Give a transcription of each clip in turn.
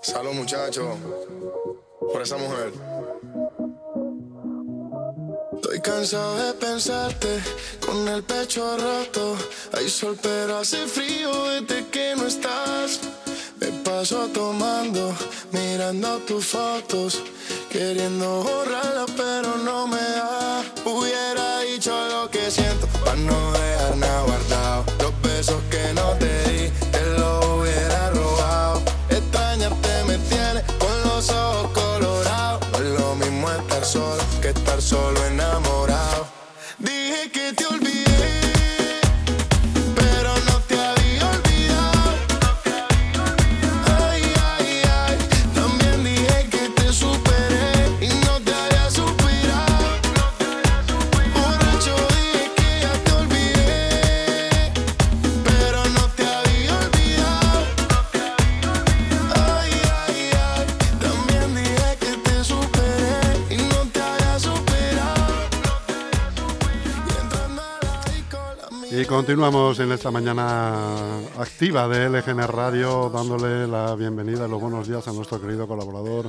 Salud, muchachos. Por esa mujer. Estoy cansado de pensarte con el pecho roto. Hay sol, pero hace frío desde que no estás. Me paso tomando, mirando tus fotos, queriendo borrarla, pero no me da. Solo Y continuamos en esta mañana activa de LGN Radio, dándole la bienvenida y los buenos días a nuestro querido colaborador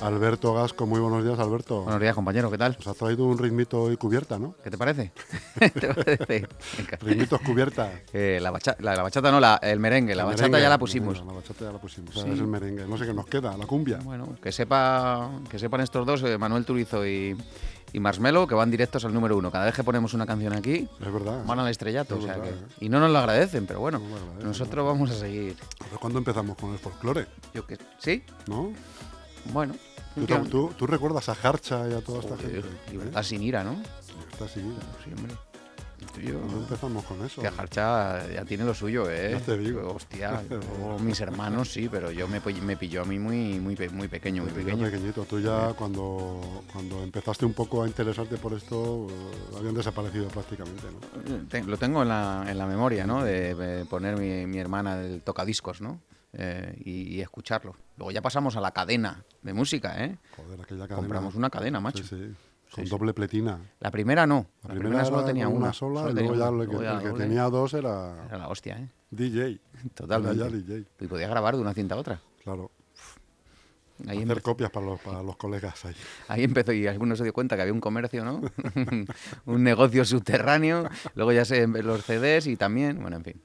Alberto Gasco. Muy buenos días, Alberto. Buenos días, compañero, ¿qué tal? Nos ha traído un ritmito y cubierta, ¿no? ¿Qué te parece? ¿Te parece? Ritmitos cubierta. Eh, la, bacha- la, la bachata no, la, el merengue. La El bachata merengue, ya la pusimos. la bachata ya la pusimos. Sí. Es el merengue. No sé qué nos queda, la cumbia. Bueno, que sepa que sepan estos dos, eh, Manuel Turizo y, y Marshmello, que van directos al número uno. Cada vez que ponemos una canción aquí, Es verdad. van al estrellato. Es o sea verdad, que- y no nos lo agradecen, pero bueno, No lo agradecen, nosotros vamos a seguir. Pero ¿Cuándo empezamos con el folclore? Yo que ¿Sí? ¿No? Bueno. ¿Tú, tú- tú recuerdas a Harcha y a toda esta Joder, gente? libertad ¿Eh? sin ira, ¿no? Libertad sin ira. Sí, hombre. Yo- ¿Cuándo empezamos con eso? Que Harcha ya tiene lo suyo, ¿eh? Ya te digo. Hostia, yo, mis hermanos sí, pero yo me, pi- me pilló a mí muy, muy, muy pequeño, muy pequeño. pequeñito. Tú ya cuando, cuando empezaste un poco a interesarte por esto, eh, habían desaparecido prácticamente, ¿no? Te- Lo tengo en la, en la memoria, ¿no? De, de poner mi, mi hermana el tocadiscos, ¿no? Eh, y, y escucharlo. Luego ya pasamos a la cadena de música, ¿eh? Joder, aquella cadena. Compramos una cadena, macho. Sí, sí. Con Sí, sí. doble pletina. La primera no. La, La primera, solo tenía con una. sola solo y luego ya una. el que, el tenía dos era Era la hostia, ¿eh? DJ. Totalmente. Era ya DJ, Y podía grabar de una cinta a otra. claro. Ahí, Hacer copias para los, para los colegas ahí. ahí empezó y alguno se dio cuenta que había un comercio, ¿no? un negocio subterráneo. Luego ya se los CDs y también, bueno, en fin.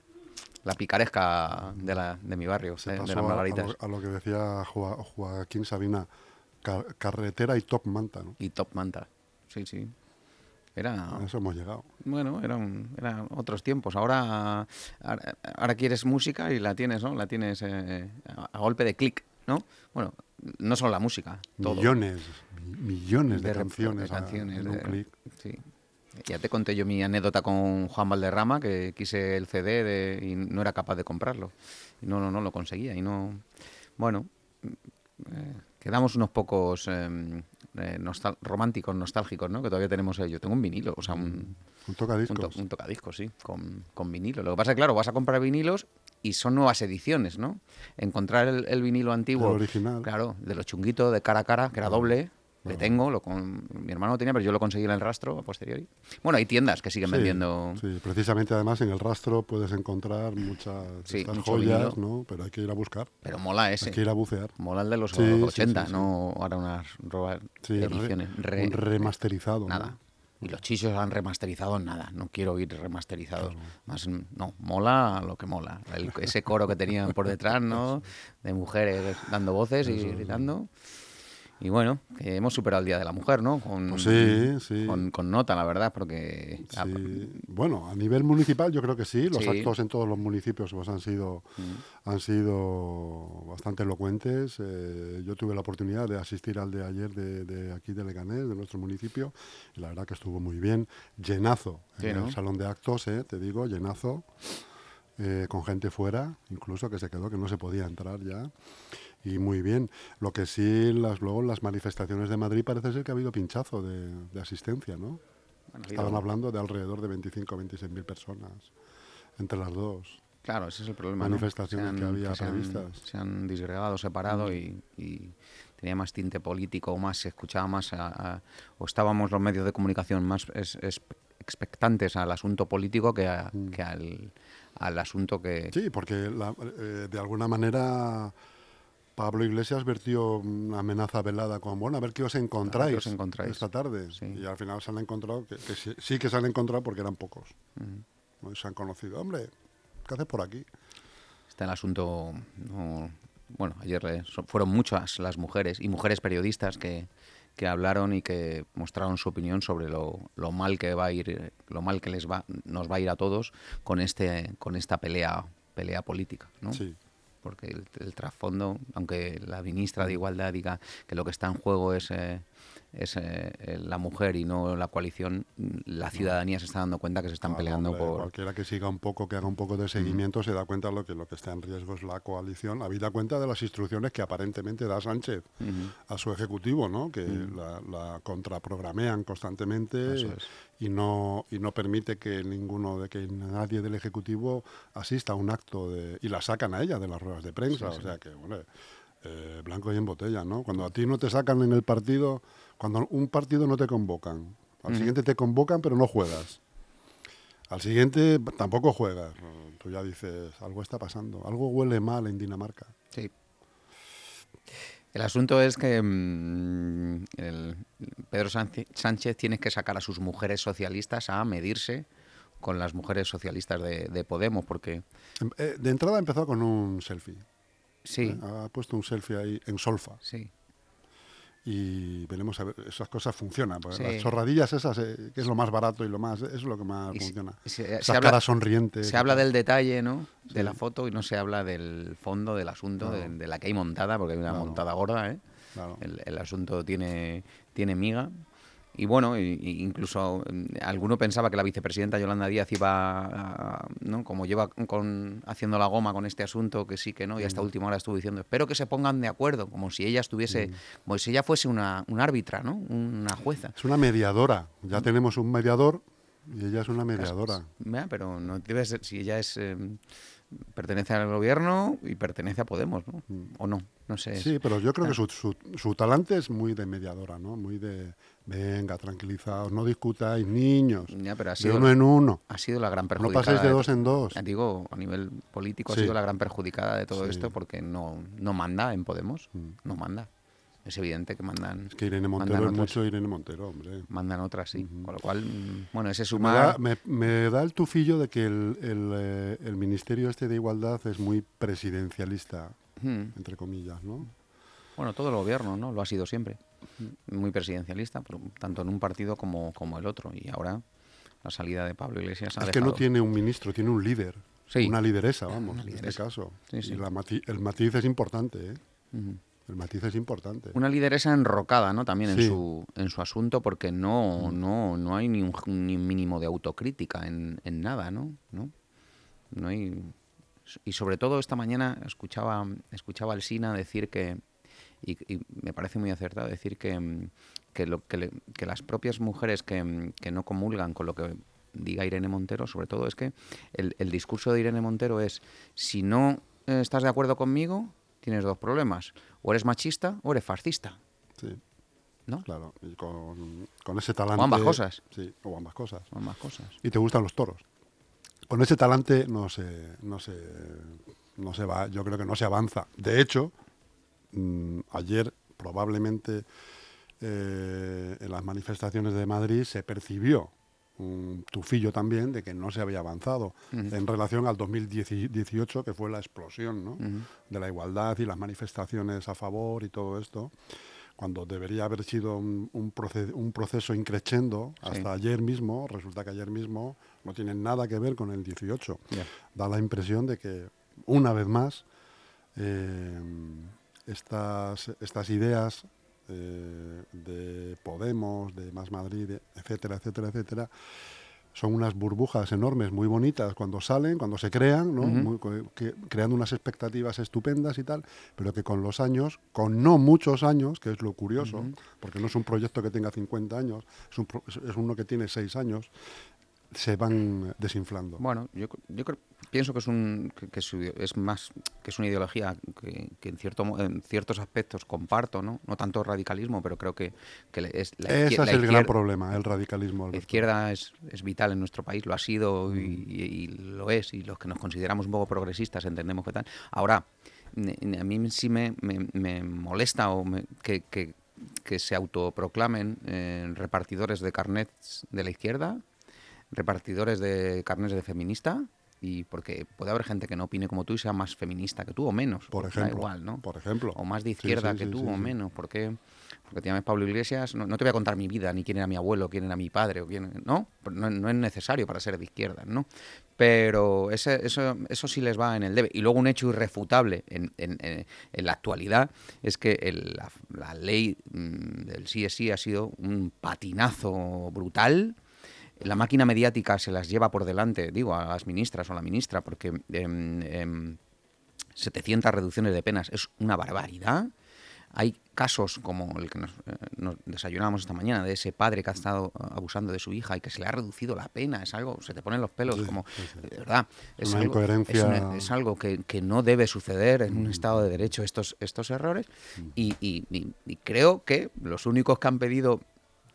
La picaresca de, la, de mi barrio, Se de, de pasó las a, lo, a lo que decía Joa- Joaquín Sabina, ca- carretera y top manta, ¿no? Y Top Manta. Sí, sí. Era, A eso hemos llegado. bueno, eran, eran otros tiempos. Ahora, ahora, ahora quieres música y la tienes, ¿no? La tienes eh, a, a golpe de clic, ¿no? Bueno, no solo la música, todo. Millones, mi- millones de, canciones, de a- en un clic. Sí. Ya te conté yo mi anécdota con Juan Valderrama, que quise el CD de- y no era capaz de comprarlo. Y no, no, no lo conseguía. Y no. Bueno, eh, quedamos unos pocos eh, eh, nostal- románticos, nostálgicos, ¿no? Que todavía tenemos. eh, yo tengo un vinilo, o sea, un, Un un, tocadiscos. to- un tocadiscos, sí, con, con vinilo. Lo que pasa es que, claro, vas a comprar vinilos y son nuevas ediciones, ¿no? Encontrar el, el vinilo antiguo. El original. Claro, de los chunguitos de cara a cara, que era doble. Le tengo, lo con, mi hermano lo tenía, pero yo lo conseguí en el rastro a posteriori. Bueno, hay tiendas que siguen Sí, vendiendo. Sí, precisamente además en el rastro puedes encontrar muchas Sí, estas joyas, vinilo. ¿no? Pero hay que ir a buscar, Pero mola ese. hay que ir a bucear. Mola el de los Sí, sí, 80, sí, sí. no ahora unas roba- Sí, re- ediciones. Re- un remasterizado. ¿no? Nada. Y los chichos han remasterizado nada. No quiero oír remasterizados. Más, no, mola lo que mola. El- ese coro que tenían por detrás, ¿no? De mujeres dando voces y gritando. Y bueno, que hemos superado el Día de la Mujer, ¿no? Con, Pues sí, sí. Con, con nota, la verdad, porque... Sí. Bueno, a nivel municipal yo creo que sí. Los actos en todos los municipios pues, han sido han sido bastante elocuentes. Eh, yo tuve la oportunidad de asistir al de ayer de, de aquí de Leganés, de nuestro municipio, y la verdad que estuvo muy bien. Llenazo en ¿no? el salón de actos, eh, te digo, llenazo. eh, con gente fuera, incluso que se quedó, que no se podía entrar ya. Y muy bien. Lo que sí, las, luego las manifestaciones de Madrid parece ser que ha habido pinchazo de, de asistencia, ¿no? Bueno, Estaban hablando de alrededor de 25 o 26 mil personas entre las dos. Claro, ese es el problema. ¿no? manifestaciones que había se han-. Se han disgregado, separado y, y tenía más tinte político o más, se escuchaba más, a- a- o estábamos los medios de comunicación más es- es- expectantes al asunto político que, a- Mm. que al, al asunto que... Sí, porque la- eh, de alguna manera Pablo Iglesias vertió una amenaza velada con, bueno, a ver qué os encontráis, os encontráis. esta tarde. Sí. Y al final se han encontrado, que, que sí, sí que se han encontrado porque eran pocos. ¿no? Y se han conocido, hombre, ¿qué haces por aquí? Está el asunto. no- bueno, ayer eh, fueron muchas las mujeres y mujeres periodistas que, que hablaron y que mostraron su opinión sobre lo, lo mal que va a ir, lo mal que les va, nos va a ir a todos con este, con esta pelea, pelea política, ¿no? Sí. Porque el, el trasfondo, aunque la ministra de Igualdad diga que lo que está en juego es, eh, es eh, la mujer y no la coalición, la ciudadanía se está dando cuenta que se están Claro, peleando hombre, por... Cualquiera que siga un poco, que haga un poco de seguimiento, se da cuenta de lo que lo que está en riesgo es la coalición, habida cuenta de las instrucciones que aparentemente da Sánchez a su ejecutivo, ¿no? Que la, la contraprogramean constantemente es. y no y no permite que ninguno de que nadie del ejecutivo asista a un acto de y la sacan a ella de las ruedas de prensa, o sea que bueno, eh, blanco y en botella, ¿no? Cuando a ti no te sacan en el partido, cuando un partido no te convocan, al siguiente te convocan pero no juegas. Al siguiente tampoco juegas. Tú ya dices, algo está pasando, algo huele mal en Dinamarca. Sí. El asunto es que mm, el- Pedro Sánchez, tiene que sacar a sus mujeres socialistas a medirse con las mujeres socialistas de, de Podemos, porque Em- eh, De entrada empezó con un selfie. sí, ¿eh? Ha puesto un selfie ahí en solfa. sí, Y veremos a ver, esas cosas funcionan. Sí. Las chorradillas esas, eh, que es lo más barato y lo más, es lo que más Y funciona. se- habla- caras sonrientes. se habla del detalle, ¿no? De la foto y no se habla del fondo del asunto, de, la que hay montada, porque hay una Claro. montada gorda, ¿eh? Claro. El, el asunto tiene, tiene miga. Y bueno, incluso mm, alguno pensaba que la vicepresidenta Yolanda Díaz iba, a- ¿no? como lleva con, haciendo la goma con este asunto, que sí, que no, y Mm. hasta última hora estuvo diciendo, espero que se pongan de acuerdo, como si ella estuviese, como si ella fuese una, una árbitra, ¿no? Una jueza. Es una mediadora. Mm. Ya tenemos un mediador y ella es una mediadora. Ya, pero no debe ser, si ella es eh, pertenece al gobierno y pertenece a Podemos, ¿no? O no, no sé. Mm. Sí, pero yo creo Ah. que su, su, su talante es muy de mediadora, ¿no? Muy de, venga, tranquilizaos, no discutáis, niños, Ya, pero ha de uno en uno. ha sido la gran No perjudicada. paséis de de dos en dos. Digo, a nivel político Sí. ha sido la gran perjudicada de todo Sí. esto porque no, no manda en Podemos. No manda. Es evidente que mandan. Es que Irene Montero es otras. mucho Irene Montero, hombre. Mandan otras, sí. Con lo cual, mm, bueno, ese Me da, sumar. me, me da el tufillo de que el, el, eh, el Ministerio este de Igualdad es muy presidencialista, Hmm. entre comillas, ¿no? Bueno, todo el gobierno, ¿no? Lo ha sido siempre. Muy presidencialista, tanto en un partido como, como el otro. Y ahora la salida de Pablo Iglesias ha Es que no tiene un ministro, tiene un líder. Sí. Una lideresa, vamos, Una en este caso. Sí, sí. Y la mati- el matiz es importante, ¿eh? El matiz es importante. Una lideresa enrocada, ¿no? También en, su, en su asunto, porque no, no, no hay ni un, ni un mínimo de autocrítica en, en nada, ¿no? ¿no? No hay... Y sobre todo esta mañana escuchaba, escuchaba al Sina decir que, y, y me parece muy acertado decir que, mm, que, lo, que, le- que las propias mujeres que, mm, que no comulgan con lo que diga Irene Montero, sobre todo es que el, el discurso de Irene Montero es, si no eh, estás de acuerdo conmigo, tienes dos problemas, o eres machista o eres fascista. Sí, ¿no? claro. Y con, con ese talante... O ambas cosas. Sí, o ambas cosas. Más cosas. Y te gustan los toros. Con ese talante no se, no se, no se va, yo creo que no se avanza. De hecho, mm, ayer probablemente eh, en las manifestaciones de Madrid se percibió un tufillo también de que no se había avanzado en relación al 2018, que fue la explosión ¿no? de la igualdad y las manifestaciones a favor y todo esto, cuando debería haber sido un, un, proce- un proceso increchendo hasta ayer mismo, resulta que ayer mismo no tiene nada que ver con el 18. Ya. Da la impresión de que, una vez más, eh, estas, estas ideas eh, de Podemos, de Más Madrid, etcétera, etcétera, etcétera, son unas burbujas enormes, muy bonitas cuando salen, cuando se crean, ¿no? Muy- co- que- creando unas expectativas estupendas y tal, pero que con los años, con no muchos años, que es lo curioso, porque no es un proyecto que tenga 50 años, es, un pro- es- es uno que tiene 6 años, se van desinflando. Bueno, yo, yo creo, pienso que es un que, es, más que es una ideología que, en cierto en ciertos aspectos comparto, ¿no? No tanto radicalismo, pero creo que, es la Ese es el gran problema, el radicalismo. La izquierda es, es, vital en nuestro país, lo ha sido y, lo es, y los que nos consideramos un poco progresistas entendemos que tal. Ahora, a mí sí me, me, molesta o que, que, se autoproclamen eh, repartidores de carnets de la izquierda, repartidores de carnets de feminista, y porque puede haber gente que no opine como tú y sea más feminista que tú o menos. Por ejemplo. igual, ¿no? Por ejemplo. O más de izquierda que tú o menos. porque Porque te llamas Pablo Iglesias, no, te voy a contar mi vida, ni quién era mi abuelo, quién era mi padre, o quién, ¿no? No, no es necesario para ser de izquierda, ¿no? Pero ese, eso, eso sí les va en el debe. Y luego un hecho irrefutable en, en, en, la actualidad es que el, la, ley mm, del sí es sí ha sido un patinazo brutal la máquina mediática se las lleva por delante, digo, a las ministras o a la ministra, porque 700 em, em, reducciones de penas es una barbaridad. Hay casos como el que nos, eh, desayunamos esta mañana, de ese padre que ha estado abusando de su hija y que se le ha reducido la pena. Es algo, se te ponen los pelos, como, de verdad, es algo, es, algo que, no debe suceder en un mm. Estado de Derecho estos, estos errores. Mm. y creo que los únicos que han pedido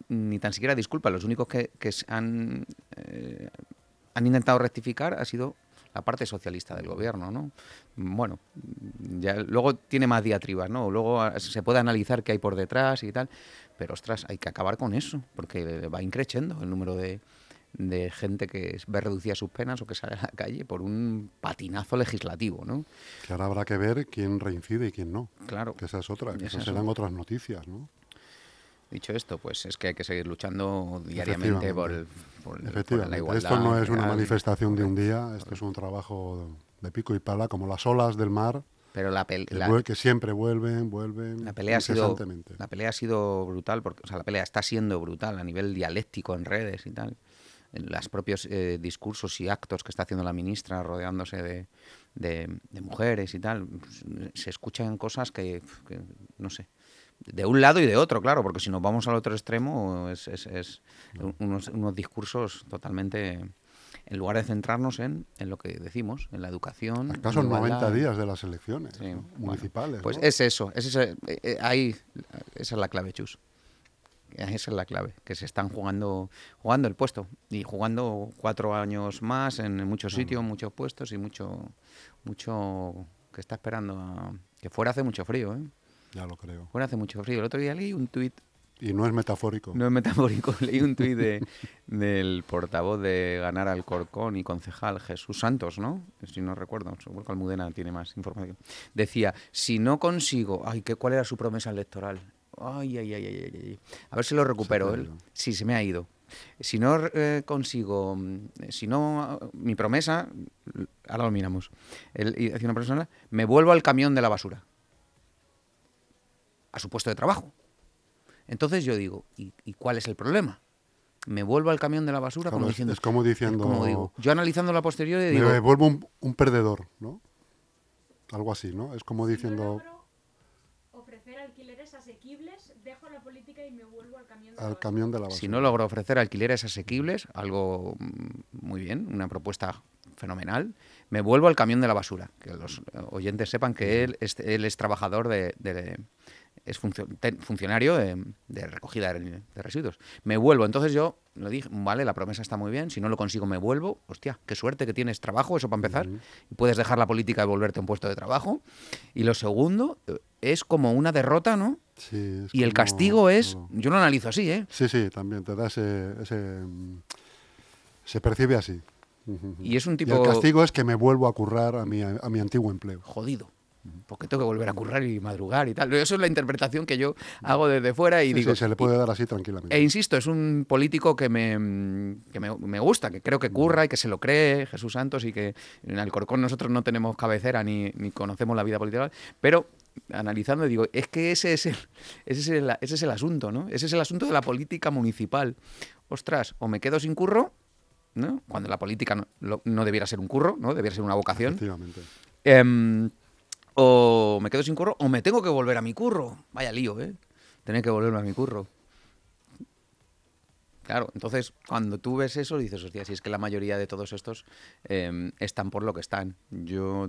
ni tan siquiera disculpa, los únicos que, han, eh, han intentado rectificar ha sido la parte socialista del gobierno, ¿no? Bueno, ya luego tiene más diatribas, ¿no? Luego se puede analizar qué hay por detrás y tal, pero ostras, hay que acabar con eso, porque va increciendo el número de, de gente que ve reducida sus penas o que sale a la calle por un patinazo legislativo, ¿no? Que ahora habrá que ver quién reincide y quién no. Claro. Que esa es otra, que esas serán otras noticias, ¿no? Dicho esto, pues es que hay que seguir luchando diariamente por, la igualdad. Esto no es una manifestación de un día, esto es un trabajo de pico y pala, como las olas del mar. Pero la, que, siempre vuelven, vuelven. La pelea, ha sido, la pelea ha sido brutal, porque, o sea, la pelea está siendo brutal a nivel dialéctico en redes y tal. En los propios eh, discursos y actos que está haciendo la ministra rodeándose de, de, mujeres y tal, se escuchan cosas que no sé, de un lado y de otro, claro, porque si nos vamos al otro extremo es, es, unos, unos, discursos totalmente, en lugar de centrarnos en, en lo que decimos, en la educación. Acá son 90 días de las elecciones municipales. pues es eso, es ese, eh, eh, ahí, esa es la clave, Chus. Esa es la clave, que se están jugando, jugando el puesto y jugando cuatro años más en muchos sitios, muchos puestos y mucho, mucho que está esperando a, que fuera hace mucho frío, ¿eh? Ya lo creo. Bueno, hace mucho frío. El otro día leí un tuit. Y no es metafórico. No es metafórico. leí un tuit de, del portavoz de Ganar al Corcón y concejal Jesús Santos, ¿no? Si no recuerdo, seguro que Almudena tiene más información. Decía, si no consigo... Ay, ¿qué, ¿cuál era su promesa electoral? Ay, ay, ay, ay, ay. A ver si lo recupero él. Sí, se me ha ido. Si no eh, consigo, si no, mi promesa, ahora lo miramos, él una persona, me vuelvo al camión de la basura a su puesto de trabajo. Entonces yo digo, ¿y, cuál es el problema? Me vuelvo al camión de la basura como diciendo... Es como diciendo... digo, yo analizando la posterior digo... Me vuelvo un, perdedor, ¿no? Algo así, ¿no? Es como diciendo... ofrecer alquileres asequibles, dejo la política y me vuelvo al camión de, la, camión de la basura. Si no logro ofrecer alquileres asequibles, algo mm, muy bien, una propuesta fenomenal, me vuelvo al camión de la basura. Que los oyentes sepan que él es, él es trabajador de, es funcionario de, recogida de, residuos. Me vuelvo, entonces yo lo dije, vale, la promesa está muy bien, si no lo consigo me vuelvo, hostia, qué suerte que tienes trabajo, eso para empezar, y puedes dejar la política y volverte a un puesto de trabajo. Y lo segundo eh, es como una derrota, ¿no? Sí, y el castigo es, yo lo analizo así, ¿eh? Sí, sí, también te da ese, se percibe así. Y es un tipo... el castigo es que me vuelvo a currar a mi, a mi antiguo empleo. Jodido porque tengo que volver a currar y madrugar y tal. Eso es la interpretación que yo hago desde fuera y digo... se le puede dar así tranquilamente. E insisto, es un político que me, que me, gusta, que creo que curra y que se lo cree, Jesús Santos, y que en Alcorcón nosotros no tenemos cabecera ni, ni conocemos la vida política, pero analizando digo, es que ese es, el, ese, es el, ese es el asunto, ¿no? Ese es el asunto de la política municipal. Ostras, o me quedo sin curro, ¿no? Cuando la política no, no debiera ser un curro, ¿no? Debiera ser una vocación. Efectivamente. Em, o me quedo sin curro o me tengo que volver a mi curro. Vaya lío, ¿eh? Tener que volverme a mi curro. Claro, entonces cuando tú ves eso dices, hostia, si es que la mayoría de todos estos eh, están por lo que están. Yo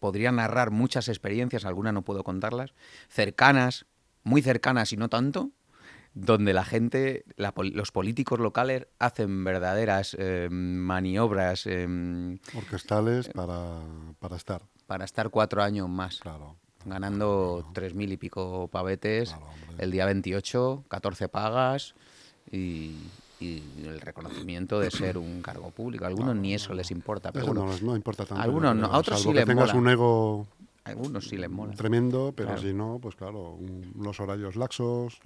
podría narrar muchas experiencias, algunas no puedo contarlas, cercanas, muy cercanas y no tanto, donde la gente, la los políticos locales hacen verdaderas eh, maniobras eh, Orquestales para, para estar, para estar cuatro años más, claro. ganando tres mil y pico pavetes el día 28, 14 pagas y, y el reconocimiento de ser un cargo público. A algunos ni eso les importa, pero bueno, no, no importa tanto. yo algunos no, a otros sí les tengas mola. un ego a algunos sí les mola. tremendo, pero Claro. si no, pues claro, un- los horarios laxos,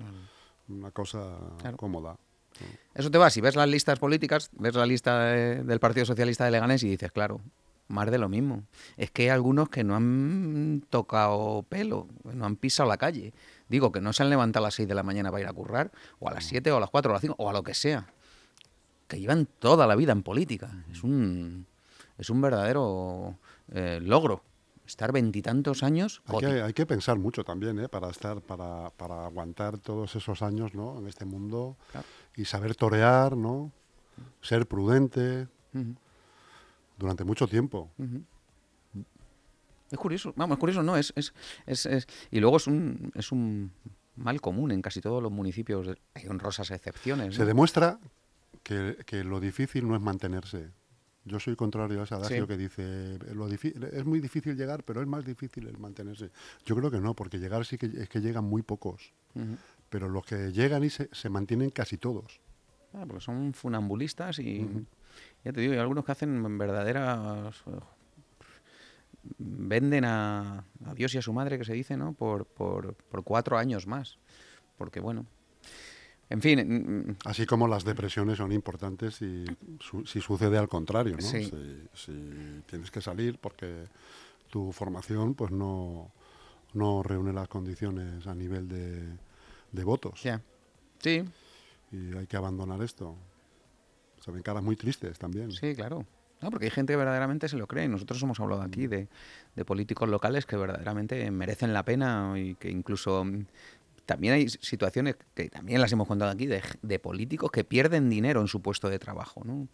una cosa cómoda. Eso te va, si ves las listas políticas, ves la lista de- del Partido Socialista de Leganés y dices, claro, más de lo mismo. Es que hay algunos que no han tocado pelo, no han pisado la calle. Digo, que no se han levantado a las 6 de la mañana para ir a currar, o a las 7, o a las 4, o a las 5, o a lo que sea. Que llevan toda la vida en política. Es un, es un verdadero eh, logro. Estar veintitantos años. Hay que, hay que pensar mucho también, ¿eh? Para estar, para, para aguantar todos esos años, ¿no? En este mundo Claro. y saber torear, ¿no? Ser prudente. Durante mucho tiempo. Es curioso, vamos, es curioso, no, es, es, es, es- y luego es un, es un mal común en casi todos los municipios, hay honrosas excepciones. Se ¿no? demuestra que, que lo difícil no es mantenerse. Yo soy contrario a ese adagio Sí. que dice, lo es muy difícil llegar, pero es más difícil el mantenerse. Yo creo que no, porque llegar sí que es que llegan muy pocos, pero los que llegan y se, se mantienen casi todos. Ah, porque son funambulistas y ya te digo, hay algunos que hacen verdaderas venden a, a Dios y a su madre que se dice, ¿no? Por, por, por cuatro años más. Porque bueno. En fin, mm, Así como las depresiones son importantes si, su- si sucede al contrario, ¿no? Sí. Si, si tienes que salir porque tu formación pues no, no reúne las condiciones a nivel de, de votos. Sí, Y hay que abandonar esto. Se ven caras muy tristes también. Sí, claro. No, porque hay gente que verdaderamente se lo cree. Nosotros hemos hablado aquí de, de políticos locales que verdaderamente merecen la pena y que incluso mm, también hay situaciones que también las hemos contado aquí de, de políticos que pierden dinero en su puesto de trabajo. ¿no?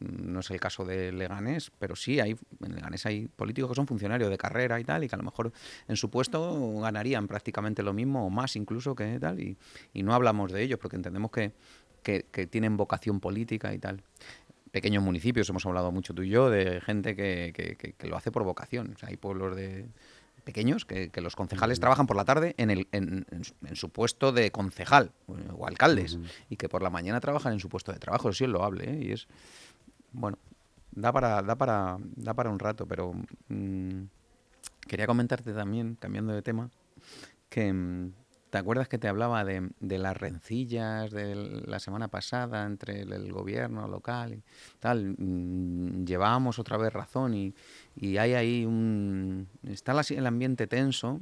Mm, no es el caso de Leganés, pero sí hay en Leganés hay políticos que son funcionarios de carrera y tal y que a lo mejor en su puesto ganarían prácticamente lo mismo o más incluso que tal y, y no hablamos de ellos porque entendemos que, que, que tienen vocación política y tal pequeños municipios, hemos hablado mucho tú y yo, de gente que, que- que- que lo hace por vocación. O sea, hay pueblos de pequeños que, los concejales trabajan por la tarde en, el, en, en su- en su puesto de concejal eh, o alcaldes y que por la mañana trabajan en su puesto de trabajo. Eso sí es loable ¿eh? y es, bueno, da para, da para, da para un rato, pero mm, quería comentarte también, cambiando de tema, que mm, ¿te acuerdas que te hablaba de, de las rencillas de la semana pasada entre el, gobierno local y tal? Mm, Llevábamos otra vez razón y, y hay ahí un... Está el ambiente tenso,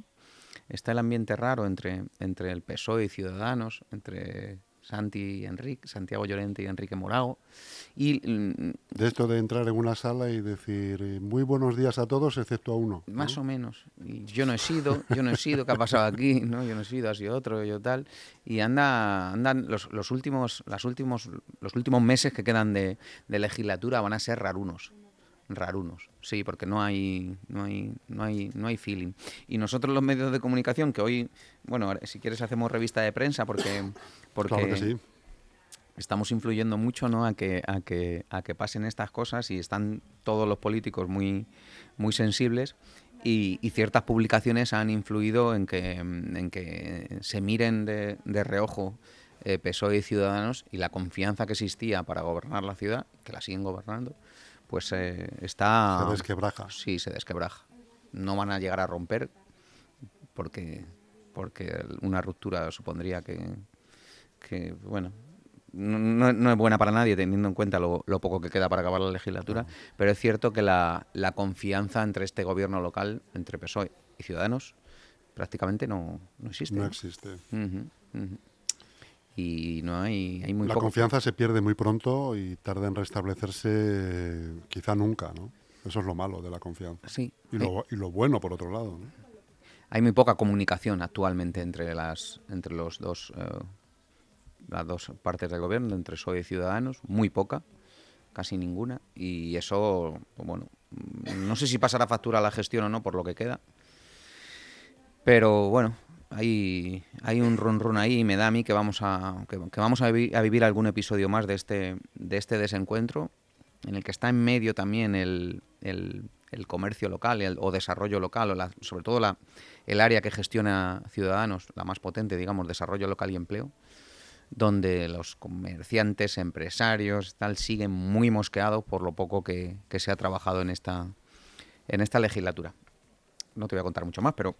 está el ambiente raro entre, entre el PSOE y Ciudadanos, entre Santi y Enrique, Santiago Llorente y Enrique Morago. Y mm, De esto de entrar en una sala y decir eh, muy buenos días a todos excepto a uno. ¿no? Más o menos. Y yo no he sido, yo no he sido, ¿qué ha pasado aquí? ¿No? Yo no he sido, ha sido otro, yo tal. Y anda, andan los, los últimos, las últimos, los últimos meses que quedan de, de legislatura van a ser rarunos. Rarunos, sí, porque no hay, no hay, no hay, no hay feeling. Y nosotros los medios de comunicación, que hoy, bueno, si quieres hacemos revista de prensa porque, porque Claro que sí. estamos influyendo mucho ¿no? a, que, a, que, a que pasen estas cosas y están todos los políticos muy, muy sensibles y, y ciertas publicaciones han influido en que, en que se miren de, de reojo eh, PSOE y Ciudadanos y la confianza que existía para gobernar la ciudad, que la siguen gobernando, pues eh, está... Se desquebraja. Sí, se desquebraja. No van a llegar a romper porque, porque una ruptura supondría que, que bueno, no, es buena para nadie teniendo en cuenta lo, lo poco que queda para acabar la legislatura, pero es cierto que la, la confianza entre este gobierno local, entre PSOE y Ciudadanos, prácticamente no, no existe. No existe. Y no hay, hay muy La poco. confianza se pierde muy pronto y tarda en restablecerse quizá nunca, ¿no? Eso es lo malo de la confianza. Sí, Y lo, y lo bueno, por otro lado, ¿no? hay muy poca comunicación actualmente entre las entre los dos eh, las dos partes del gobierno, entre PSOE y Ciudadanos, muy poca, casi ninguna, y eso, pues bueno, mm, no sé si pasará factura a la gestión o no por lo que queda, pero bueno, hay, hay un run run ahí y me da a mí que vamos a, que, vamos a vivir algún episodio más de este, de este desencuentro, en el que está en medio también el, el- el comercio local el- o desarrollo local, o la- sobre todo la, el área que gestiona Ciudadanos, la más potente, digamos, desarrollo local y empleo, donde los comerciantes, empresarios, tal, siguen muy mosqueados por lo poco que, que se ha trabajado en esta, en esta legislatura. No te voy a contar mucho más, pero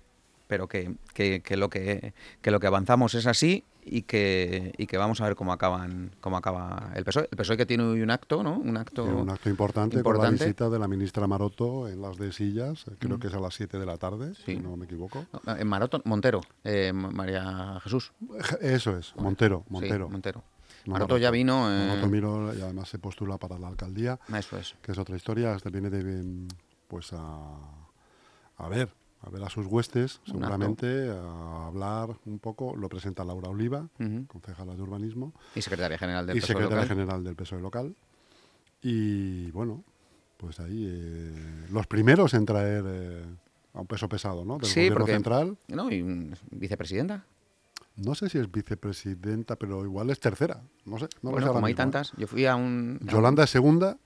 pero que, que- que lo que que lo que avanzamos es así y que, y que vamos a ver cómo acaban cómo acaba el PSOE. El PSOE que tiene hoy un acto, ¿no? Un acto, un acto importante, con importante. la visita de la ministra Maroto en las de Sillas, eh, creo que es a las 7 de la tarde, Sí. si no me equivoco. No, En Maroto, Montero, eh, Ma- María Jesús. Eso es, Montero, Sí, Montero. Montero. No Maroto ya vino. eh, Maroto Miro y además se postula para la alcaldía, Eso es. que es otra historia. Este viene de, mm, pues a, a ver, a ver a sus huestes, seguramente, a hablar un poco. Lo presenta Laura Oliva, concejala de urbanismo, Y secretaria general del y PSOE secretaria local. general del PSOE local. Y bueno, pues ahí eh, los primeros en traer eh, a un peso pesado, ¿no? Del Sí, gobierno porque- central. No, y vicepresidenta. No sé si es vicepresidenta, pero igual es tercera. No sé. No bueno, como hay mismo, ¿eh? tantas, yo fui a un- Yolanda es segunda,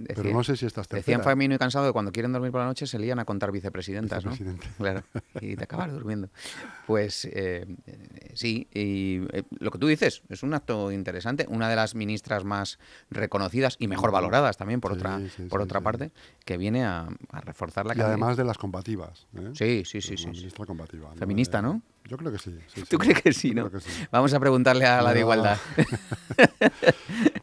decía- pero no sé si esta es tercera. Decían Famino y Cansado que cuando quieren dormir por la noche se lían a contar vicepresidentas, ¿no? Claro, y te acabas durmiendo. Pues eh, eh, sí, y eh, lo que tú dices es un acto interesante. Una de las ministras más reconocidas y mejor valoradas también, por Sí, otra, sí, por sí, otra parte, que viene a, a reforzar la Y además de las combativas. ¿eh? Sí, sí, sí, una sí. ministra combativa. Feminista, ¿no? Yo creo que sí. sí, ¿Tú sí. crees que sí, no? creo que sí. Vamos a preguntarle a la de igualdad.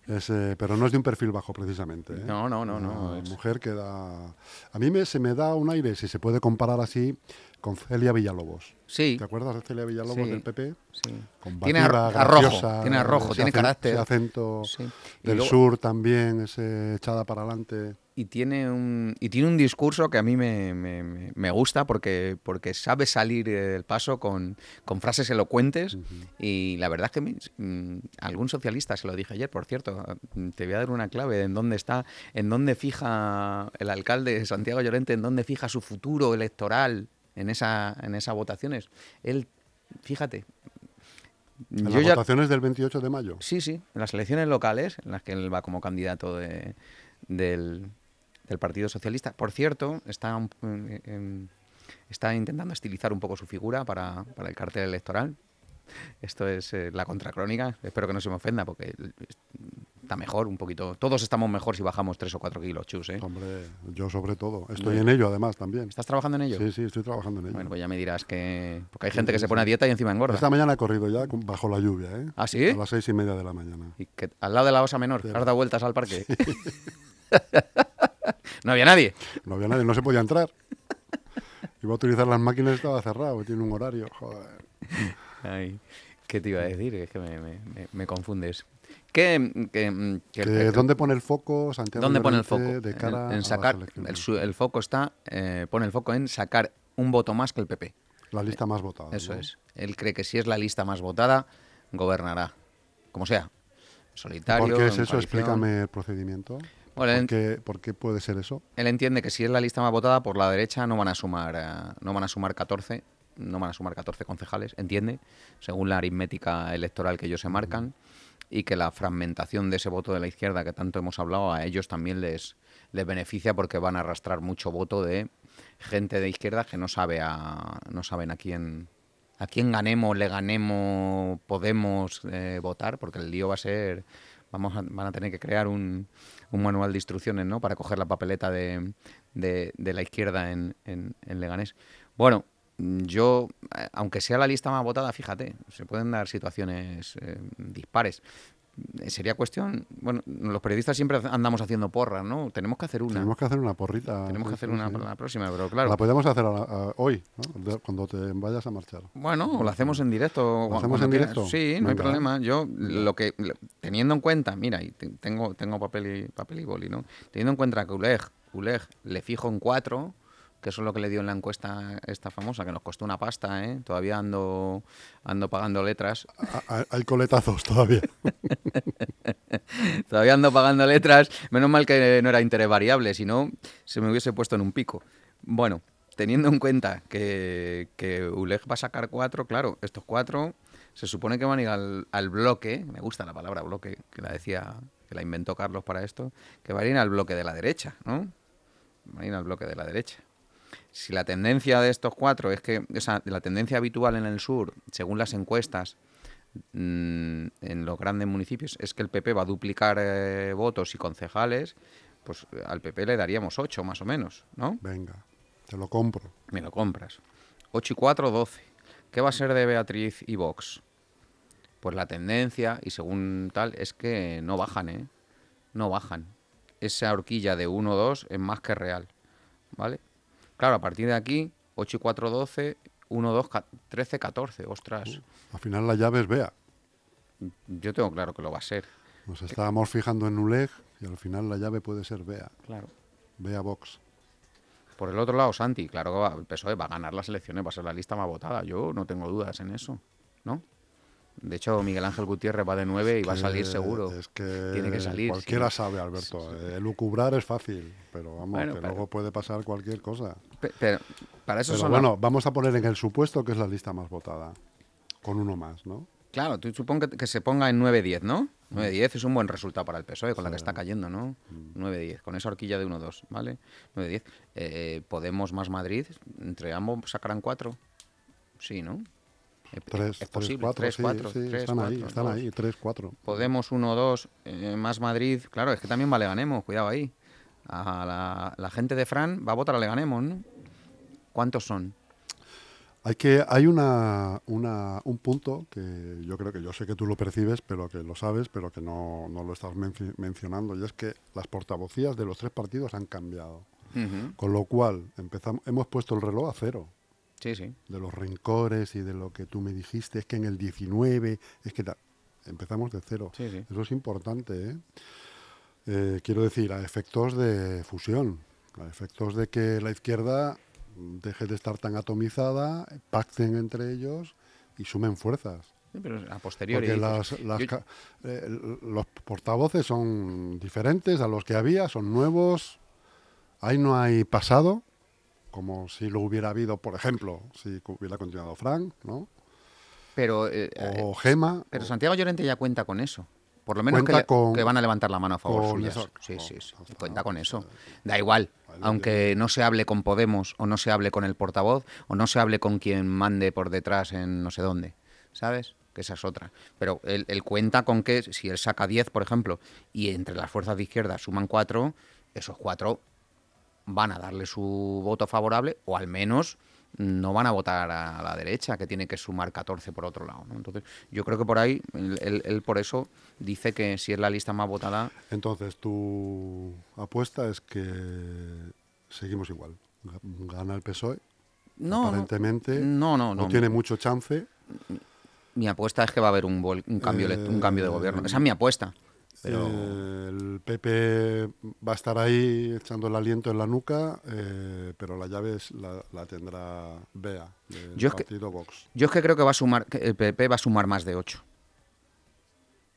Es, eh, pero no es de un perfil bajo, precisamente. ¿eh? No, no, no, Una no, es- mujer que da... A mí me, se me da un aire, si se puede comparar así, con Celia Villalobos. Sí, ¿Te acuerdas de Celia Villalobos Sí. del PP? sí. Combativa, Tiene ar- arrojo, graciosa, tiene arrojo, tiene carácter. Ese acento Sí. Del luego- sur también, ese echada para adelante. y tiene un y tiene un discurso que a mí me, me- gusta porque porque sabe salir del paso con, con frases elocuentes y la verdad es que mm, algún socialista se lo dije ayer por cierto te voy a dar una clave de en dónde está en dónde fija el alcalde Santiago Llorente en dónde fija su futuro electoral en esa en esas votaciones él fíjate En las ya- votaciones del 28 de mayo. Sí, sí, en las elecciones locales, en las que él va como candidato de- del, del Partido Socialista. Por cierto, está, está intentando estilizar un poco su figura para, para el cartel electoral. Esto es eh, la contracrónica. Espero que no se me ofenda porque está mejor un poquito. Todos estamos mejor si bajamos 3 o 4 kilos, chus, ¿eh? Hombre, yo sobre todo. Estoy Bueno. en ello además también. ¿Estás trabajando en ello? Sí, sí, estoy trabajando en ello. Bueno, pues ya me dirás que... Porque hay gente que se pone a dieta y encima engorda. Esta mañana he corrido ya bajo la lluvia, ¿eh? ¿Ah, sí? A las seis y media de la mañana. Y que al lado de la osa menor, has dado vueltas al parque. no había nadie. No había nadie, no se podía entrar. Iba a utilizar las máquinas y estaba cerrado, tiene un horario. Joder. Ay, ¿Qué te iba a decir? Es que me, me- me- me confundes. ¿Qué, que, mm, que- Que, que- ¿Dónde pone el foco Santiago ¿dónde pone el foco? De cara en, en sacar. El, el foco está. eh, pone el foco en sacar un voto más que el PP. La lista más votada. Eso ¿no? es. Él cree que si es la lista más votada, gobernará. Como sea. Solitario. ¿Por qué es eso? coalición. Explícame el procedimiento. Bueno, ¿Por qué, por qué puede ser eso? él entiende que si es la lista más votada por la derecha no van a sumar eh, no van a sumar 14 no van a sumar 14 concejales entiende según la aritmética electoral que ellos se marcan y que la fragmentación de ese voto de la izquierda que tanto hemos hablado a ellos también les les beneficia porque van a arrastrar mucho voto de gente de izquierda que no sabe a no saben a quién a quién ganemos le ganemos podemos eh, votar porque el lío va a ser vamos a, van a tener que crear un, un manual de instrucciones ¿no? para coger la papeleta de, de- la izquierda en, en- Leganés. Bueno, yo, eh, aunque sea la lista más votada, fíjate, se pueden dar situaciones eh, dispares. Eh, Sería cuestión, bueno, los periodistas siempre andamos haciendo porras, ¿no? Tenemos que hacer una. Tenemos que hacer una porrita. Tenemos que hacer una para la próxima, pero claro. La podemos hacer a la- a- hoy, ¿no? Cuando te vayas a marchar. Bueno, o lo hacemos en directo. ¿Lo cu- hacemos en quieras. directo? Sí, no hay problema. Yo, lo que, teniendo en cuenta, mira, y te- tengo, tengo papel y, papel y boli, ¿no? Teniendo en cuenta que Uleg, Uleg le fijo en cuatro, que eso es lo que le dio en la encuesta esta famosa, que nos costó una pasta, ¿eh? Todavía ando, ando pagando letras. A- a- Hay coletazos todavía. Todavía ando pagando letras. Menos mal que no era interés variable, si no, se me hubiese puesto en un pico. Bueno, teniendo en cuenta que, que ULEG va a sacar cuatro, claro, estos cuatro se supone que van a ir al, al bloque, me gusta la palabra bloque, que la decía, que la inventó Carlos para esto, que van a ir al bloque de la derecha, ¿no? Van a ir al bloque de la derecha. Si la tendencia de estos cuatro es que, o sea, la tendencia habitual en el sur, según las encuestas, mm, en los grandes municipios, es que el PP va a duplicar eh, votos y concejales, pues al PP le daríamos 8 más o menos, ¿no? Venga, te lo compro. Me lo compras. 8 y 4, 12. ¿Qué va a ser de Beatriz y Vox? Pues la tendencia, y según tal, es que no bajan, ¿eh? No bajan. Esa horquilla de 1, 2 es más que real, ¿vale? Claro, a partir de aquí, 8 y 4, 12, 1, 2, 13, 14. Ostras, Al final la llave es Bea. yo tengo claro que lo va a ser. Nos estábamos fijando en ULEG y al final la llave puede ser Bea. Claro. Bea Vox. Por el otro lado, Santi, claro que va- el PSOE va a ganar las elecciones, va a ser la lista más votada. Yo no tengo dudas en eso, ¿no? De hecho, Miguel Ángel Gutiérrez va de 9 y va a salir seguro. Es que Tiene que salir. Cualquiera sí. sabe, Alberto. Eh, lucubrar es fácil, pero vamos, Bueno, que pero- luego puede pasar cualquier cosa. Pe- Pero, para eso Pero son la- bueno, vamos a poner en el supuesto que es la lista más votada. Con uno más, ¿no? Claro, tú supongo que, que se ponga en 9-10, ¿no? 9-10 es un buen resultado para el PSOE, con la que está cayendo, ¿no? 9-10, con esa horquilla de 1-2, ¿vale? 9-10. Eh, Podemos más Madrid, entre ambos sacarán 4. Sí, ¿no? Eh, Tres, es tres, posible. cuatro, 3, sí, 4, sí, 3, están ahí, 4, están 2. ahí, tres, cuatro. Podemos 1-2, eh, más Madrid. Claro, es que también vale ganemos, cuidado ahí. A la, la gente de Fran va a votar a le ganemos, ¿no? ¿Cuántos son? Hay que hay una, una- un punto que yo creo que yo sé que tú lo percibes, pero que lo sabes, pero que no, no lo estás menci- mencionando, y es que las portavocías de los tres partidos han cambiado. Con lo cual, empezamos, hemos puesto el reloj a cero. Sí, sí. De los rencores y de lo que tú me dijiste, es que en el 19, es que empezamos de cero. Sí, sí. Eso es importante, ¿eh? Eh, quiero decir, a efectos de fusión, a efectos de que la izquierda deje de estar tan atomizada, pacten entre ellos y sumen fuerzas. Sí, pero a posteriori. Porque dices. las- las Yo- ca- eh, los portavoces son diferentes a los que había, son nuevos. Ahí no hay pasado, como si lo hubiera habido, por ejemplo, si hubiera continuado Frank, ¿no? pero, eh, eh, O Gema. pero Santiago Llorente ya cuenta con eso. Por lo menos que, le- con- que van a levantar la mano a favor eso- Sí, sí, sí. Cuenta con eso. Da igual. Aunque no se hable con Podemos, o no se hable con el portavoz, o no se hable con quien mande por detrás en no sé dónde. ¿Sabes? Que esa es otra. Pero él, él cuenta con que si él saca 10, por ejemplo, y entre las fuerzas de izquierda suman 4, esos 4 van a darle su voto favorable o al menos no van a votar a la derecha, que tiene que sumar 14 por otro lado. ¿no? Entonces, yo creo que por ahí, él, él- él por eso dice que si es la lista más votada, Entonces, tu apuesta es que seguimos igual. Ga- Gana el PSOE. no, aparentemente no, no, no. tiene mucho chance. Mi apuesta es que va a haber un, un cambio, un cambio de gobierno. Esa es mi apuesta. Pero Eh, el PP va a estar ahí echando el aliento en la nuca, eh, pero la llave es la, la tendrá Bea, del Yo es que- partido Vox. yo es que creo que va a sumar, que el PP va a sumar más de 8.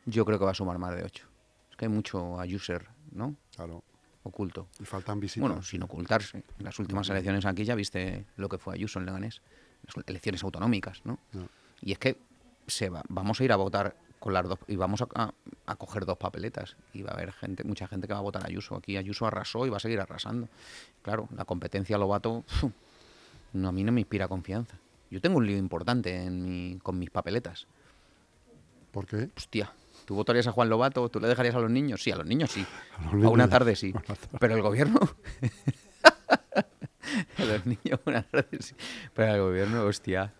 Yo creo que va a sumar más de 8. Es que hay mucho ayuser, ¿no? Claro. Oculto. Y faltan visitas. Bueno, sin ocultarse. En las últimas elecciones aquí ya viste lo que fue Ayuso en Leganés. Las elecciones autonómicas, ¿no? No. Y es que se va, vamos a ir a votar con las dos y vamos a, a- a coger dos papeletas y va a haber gente, mucha gente que va a votar a Ayuso. Aquí Ayuso arrasó y va a seguir arrasando. Claro, la competencia Lobato no, a mí no me inspira confianza. Yo tengo un lío importante en mi- con mis papeletas. ¿Por qué? Hostia, ¿tú votarías a Juan Lobato? ¿Tú le dejarías a los niños? Sí, a los niños sí. A los A, niños una tarde sí. Pero el gobierno. a los niños una tarde sí. Pero el gobierno, hostia.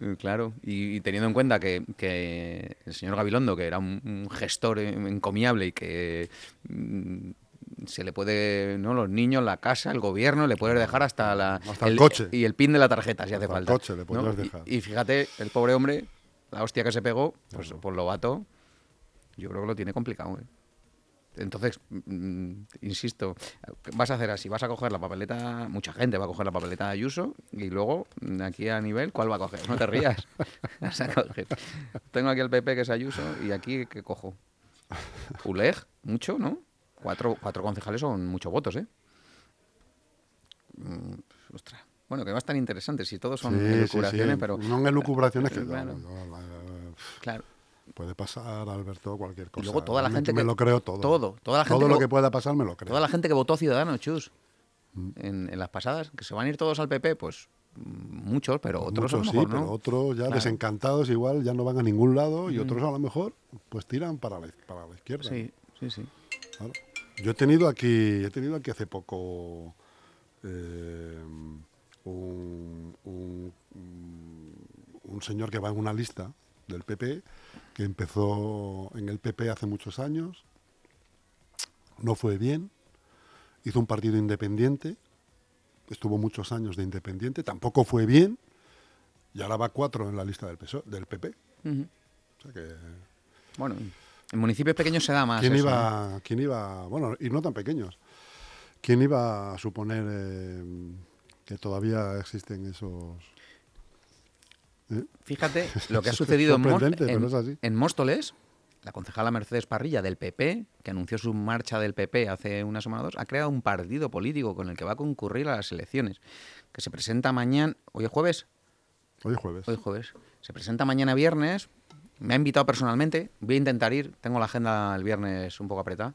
Eh, Claro, y, y teniendo en cuenta que, que el señor Gabilondo, que era un, un gestor en- encomiable y que mm, se le puede, ¿no? Los niños, la casa, el gobierno, le puedes dejar hasta la Hasta el coche. y el pin de la tarjeta si hace Hasta el falta. coche le ¿no? podrías Y-. Y, fíjate, el pobre hombre, la hostia que se pegó, pues por Lobato, yo creo que lo tiene complicado. ¿eh? Entonces, mm, insisto, vas a hacer así, vas a coger la papeleta, mucha gente va a coger la papeleta de Ayuso y luego, mm, aquí a nivel, ¿cuál va a coger? No te rías. Vas a coger. Tengo aquí el PP que es Ayuso y aquí, ¿qué cojo? Uleg, mucho, ¿no? Cuatro, cuatro concejales son muchos votos, ¿eh? Mm, ostras. Bueno, que va a estar interesante si todos son Sí, sí, sí. elucubraciones, pero... No elucubraciones que... Claro. Puede pasar, Alberto, cualquier cosa. Y luego toda la Me- gente me que... lo creo todo. Todo. Toda la gente Todo lo que pueda pasar me lo creo. Toda la gente que votó Ciudadanos, chus, en, en las pasadas, que se van a ir todos al PP, pues mm, muchos, pero otros a lo Muchos mejor sí, pero no. otros ya Claro. Mm. desencantados igual ya no van a ningún lado y otros a lo mejor pues tiran para la, para la izquierda. Sí, sí, sí. Claro. Yo he tenido aquí, he tenido aquí hace poco eh, un, un- un señor que va en una lista del PP, que empezó en el PP hace muchos años, no fue bien, hizo un partido independiente, estuvo muchos años de independiente, tampoco fue bien, y ahora va cuatro en la lista del, PSOE del PP. O sea que Bueno, en municipios pequeños se da más. ¿Quién eso, ¿eh? iba, ¿Quién iba, bueno, y no tan pequeños, quién iba a suponer eh, que todavía existen esos... Fíjate lo que ha Es sucedido en, pero en- es en Móstoles. La concejala Mercedes Parrilla del PP, que anunció su marcha del PP hace una semana o dos, ha creado un partido político con el que va a concurrir a las elecciones, que se presenta mañana, hoy es jueves, Hoy es jueves. Hoy jueves. Se presenta mañana viernes. Me ha invitado personalmente. Voy a intentar ir. Tengo la agenda el viernes un poco apretada.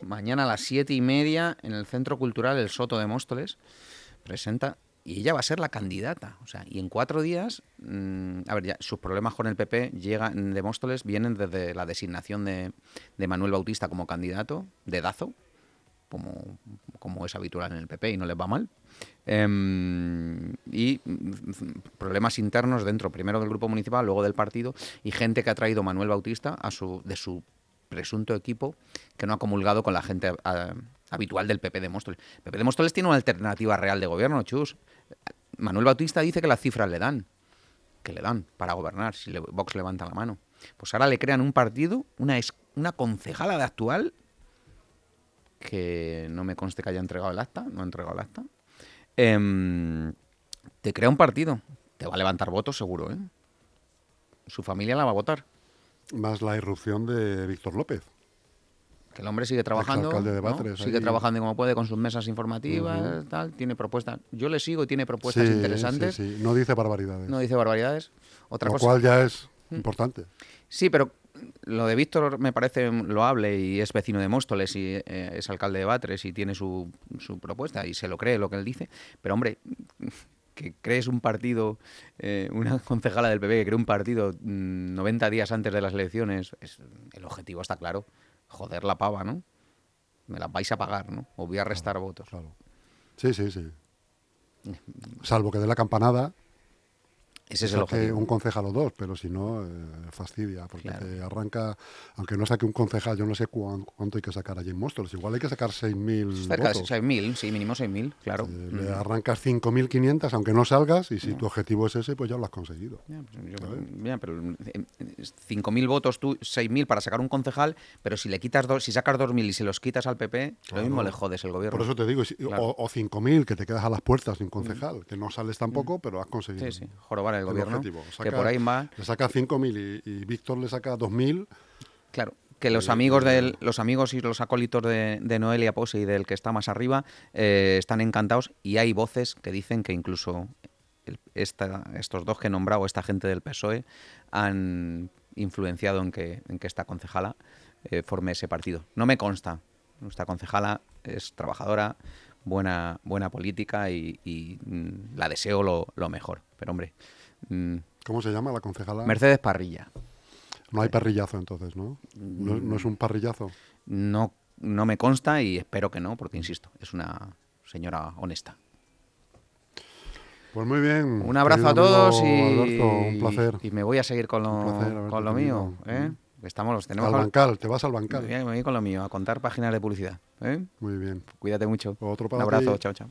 Mañana a las siete y media en el Centro Cultural El Soto de Móstoles. Presenta. Y ella va a ser la candidata. O sea, y en cuatro días. mm, a ver, ya sus problemas con el PP llegan, de Móstoles vienen desde la designación de, de Manuel Bautista como candidato, de Dazo, como, como es habitual en el PP y no les va mal. Em, y mm, problemas internos dentro, primero del grupo municipal, luego del partido, y gente que ha traído Manuel Bautista a su, de su presunto equipo que no ha comulgado con la gente ah, habitual del PP de Móstoles. El PP de Móstoles tiene una alternativa real de gobierno, chus. Manuel Bautista dice que las cifras le dan, que le dan para gobernar, si le- Vox levanta la mano. Pues ahora le crean un partido, una, es- una concejala de actual, que no me conste que haya entregado el acta, no ha entregado el acta, em, te crea un partido, te va a levantar votos seguro, ¿eh? Su familia la va a votar. Más la irrupción de Víctor López. Que el hombre sigue trabajando, sigue ahí. trabajando como puede con sus mesas informativas, tal, tiene propuestas. Yo le sigo, tiene propuestas Sí, interesantes, sí, sí. No dice barbaridades. no dice barbaridades. Otra lo cosa, cual ya es importante. Sí, pero lo de Víctor me parece loable y es vecino de Móstoles y eh, es alcalde de Batres y tiene su, su propuesta y se lo cree lo que él dice. Pero hombre, que crees un partido, eh, una concejala del PP que cree un partido mm, 90 días antes de las elecciones, es- el objetivo está claro. Joder la pava, ¿no? Me las vais a pagar, ¿no? Os voy a restar votos. Claro. Sí, sí, sí. Salvo que dé la campanada, Ese es el objetivo. un concejal o dos, pero si no, eh, fastidia, porque Claro. te arranca, aunque no saque un concejal, yo no sé cuán- cuánto hay que sacar allí en Móstoles, igual hay que sacar 6.000 Cerca de votos. 6.000, sí, mínimo 6.000, claro. Eh, Mm. Le arrancas 5.500, aunque no salgas, y si tu objetivo es ese, pues ya lo has conseguido. Ya, pues yo- ya, pero eh, eh, 5.000 votos tú, 6.000 para sacar un concejal, pero si le quitas dos, si sacas 2.000 y se los quitas al PP, lo Claro. mismo le jodes el gobierno. Por eso te digo, si- Claro. o, o 5.000, que te quedas a las puertas sin concejal, que no sales tampoco, pero has conseguido. Sí, sí, jorobar el el gobierno. objetivo. que por ahí va, Le saca 5.000 y, y Víctor le saca 2.000. claro. Que los amigos del, los amigos y los acólitos de, de Noelia Pose y del que está más arriba eh, están encantados y hay voces que dicen que incluso el- esta- estos dos que he nombrado, esta gente del PSOE, han influenciado en que, en que esta concejala eh, forme ese partido. No me consta. Esta concejala es trabajadora, buena, buena política y, y, mm, la deseo lo, lo mejor. Pero hombre, mm, ¿Cómo se llama la concejala? Mercedes Parrilla. No hay parrillazo entonces, ¿no? No, no es un parrillazo. No, no me consta y espero que no, porque insisto, es una señora honesta. Pues muy bien. Un abrazo a todos amigo y, Alberto, un placer. y me voy a seguir con lo, Un placer haberte con lo mío. ¿eh? Estamos, tenemos Al bancal, te vas al me bancal. voy a- me voy con lo mío, a contar páginas de publicidad. ¿eh? Muy bien. Cuídate mucho. Otro Un abrazo, ti. chao, chao.